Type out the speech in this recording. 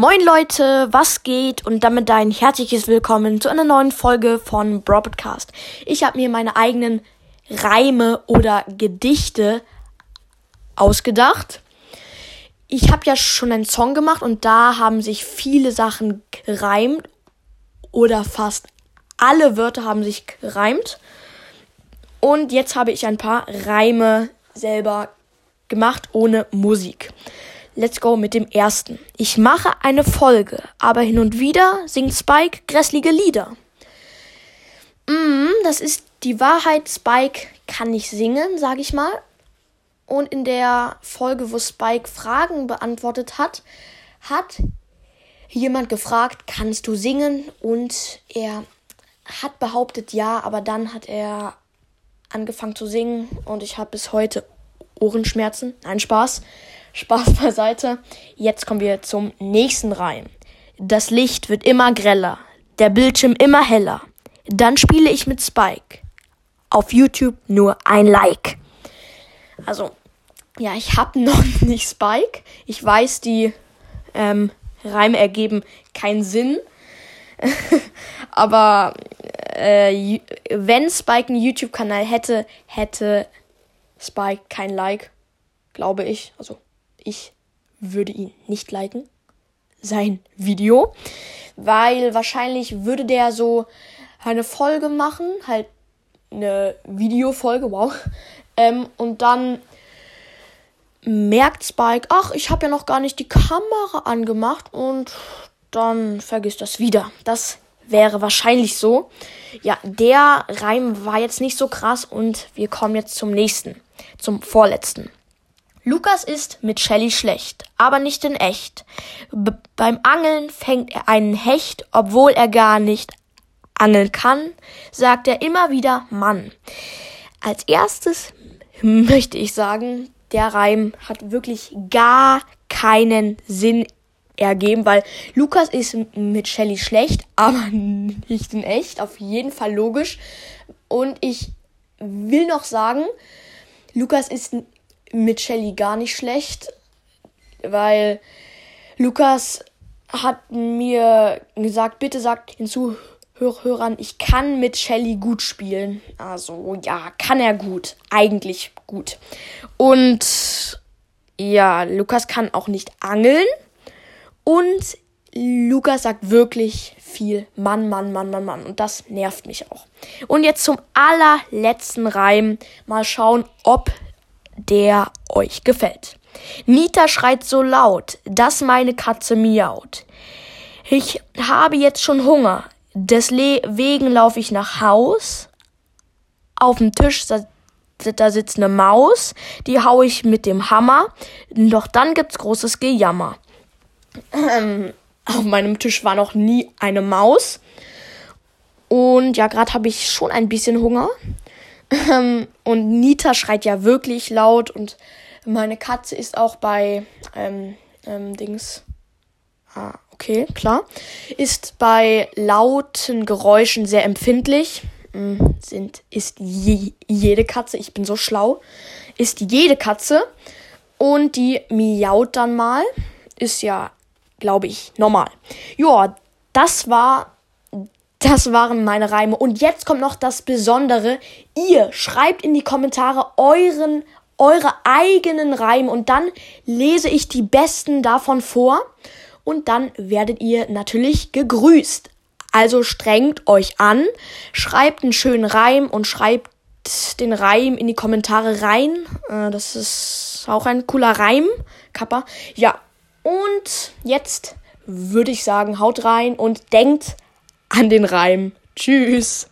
Moin Leute, was geht? Und damit ein herzliches Willkommen zu einer neuen Folge von Broadcast. Ich habe mir meine eigenen Reime oder Gedichte ausgedacht. Ich habe ja schon einen Song gemacht und da haben sich viele Sachen gereimt oder fast alle Wörter haben sich gereimt. Und jetzt habe ich ein paar Reime selber gemacht ohne Musik. Let's go mit dem ersten. Ich mache eine Folge, aber hin und wieder singt Spike grässliche Lieder. Mm, das ist die Wahrheit. Spike kann nicht singen, sag ich mal. Und in der Folge, wo Spike Fragen beantwortet hat, hat jemand gefragt, kannst du singen? Und er hat behauptet ja, aber dann hat er angefangen zu singen und ich habe bis heute Ohrenschmerzen. Nein, Spaß. Spaß beiseite. Jetzt kommen wir zum nächsten Reim. Das Licht wird immer greller, der Bildschirm immer heller. Dann spiele ich mit Spike. Auf YouTube nur ein Like. Also, ja, ich habe noch nicht Spike. Ich weiß, die ähm, Reime ergeben keinen Sinn. Aber äh, wenn Spike einen YouTube-Kanal hätte, hätte Spike kein Like, glaube ich. Also ich würde ihn nicht liken, sein Video, weil wahrscheinlich würde der so eine Folge machen, halt eine Videofolge, wow, ähm, und dann merkt Spike, ach, ich habe ja noch gar nicht die Kamera angemacht und dann vergisst das wieder. Das wäre wahrscheinlich so. Ja, der Reim war jetzt nicht so krass und wir kommen jetzt zum nächsten, zum vorletzten. Lukas ist mit Shelly schlecht, aber nicht in echt. B beim Angeln fängt er einen Hecht, obwohl er gar nicht angeln kann, sagt er immer wieder Mann. Als erstes möchte ich sagen, der Reim hat wirklich gar keinen Sinn ergeben, weil Lukas ist mit Shelly schlecht, aber nicht in echt, auf jeden Fall logisch. Und ich will noch sagen, Lukas ist mit Shelly gar nicht schlecht, weil Lukas hat mir gesagt, bitte sagt den Zuhörern, ich kann mit Shelly gut spielen. Also ja, kann er gut, eigentlich gut. Und ja, Lukas kann auch nicht angeln und Lukas sagt wirklich viel Mann, Mann, Mann, Mann, Mann. Und das nervt mich auch. Und jetzt zum allerletzten Reim. Mal schauen, ob der euch gefällt. Nita schreit so laut, dass meine Katze miaut. Ich habe jetzt schon Hunger, deswegen laufe ich nach Haus. Auf dem Tisch da sitzt eine Maus, die hau ich mit dem Hammer, doch dann gibt's großes Gejammer. Auf meinem Tisch war noch nie eine Maus. Und ja, gerade habe ich schon ein bisschen Hunger. Ähm, und Nita schreit ja wirklich laut und meine Katze ist auch bei ähm, ähm, Dings. Ah, okay, klar. Ist bei lauten Geräuschen sehr empfindlich. Hm, sind, ist je, jede Katze, ich bin so schlau, ist jede Katze. Und die miaut dann mal. Ist ja, glaube ich, normal. Ja, das war das waren meine Reime. Und jetzt kommt noch das Besondere. Ihr schreibt in die Kommentare euren, eure eigenen Reime und dann lese ich die besten davon vor. Und dann werdet ihr natürlich gegrüßt. Also strengt euch an, schreibt einen schönen Reim und schreibt den Reim in die Kommentare rein. Äh, das ist auch ein cooler Reim, Kappa. Ja, und jetzt würde ich sagen, haut rein und denkt an den Reim. Tschüss.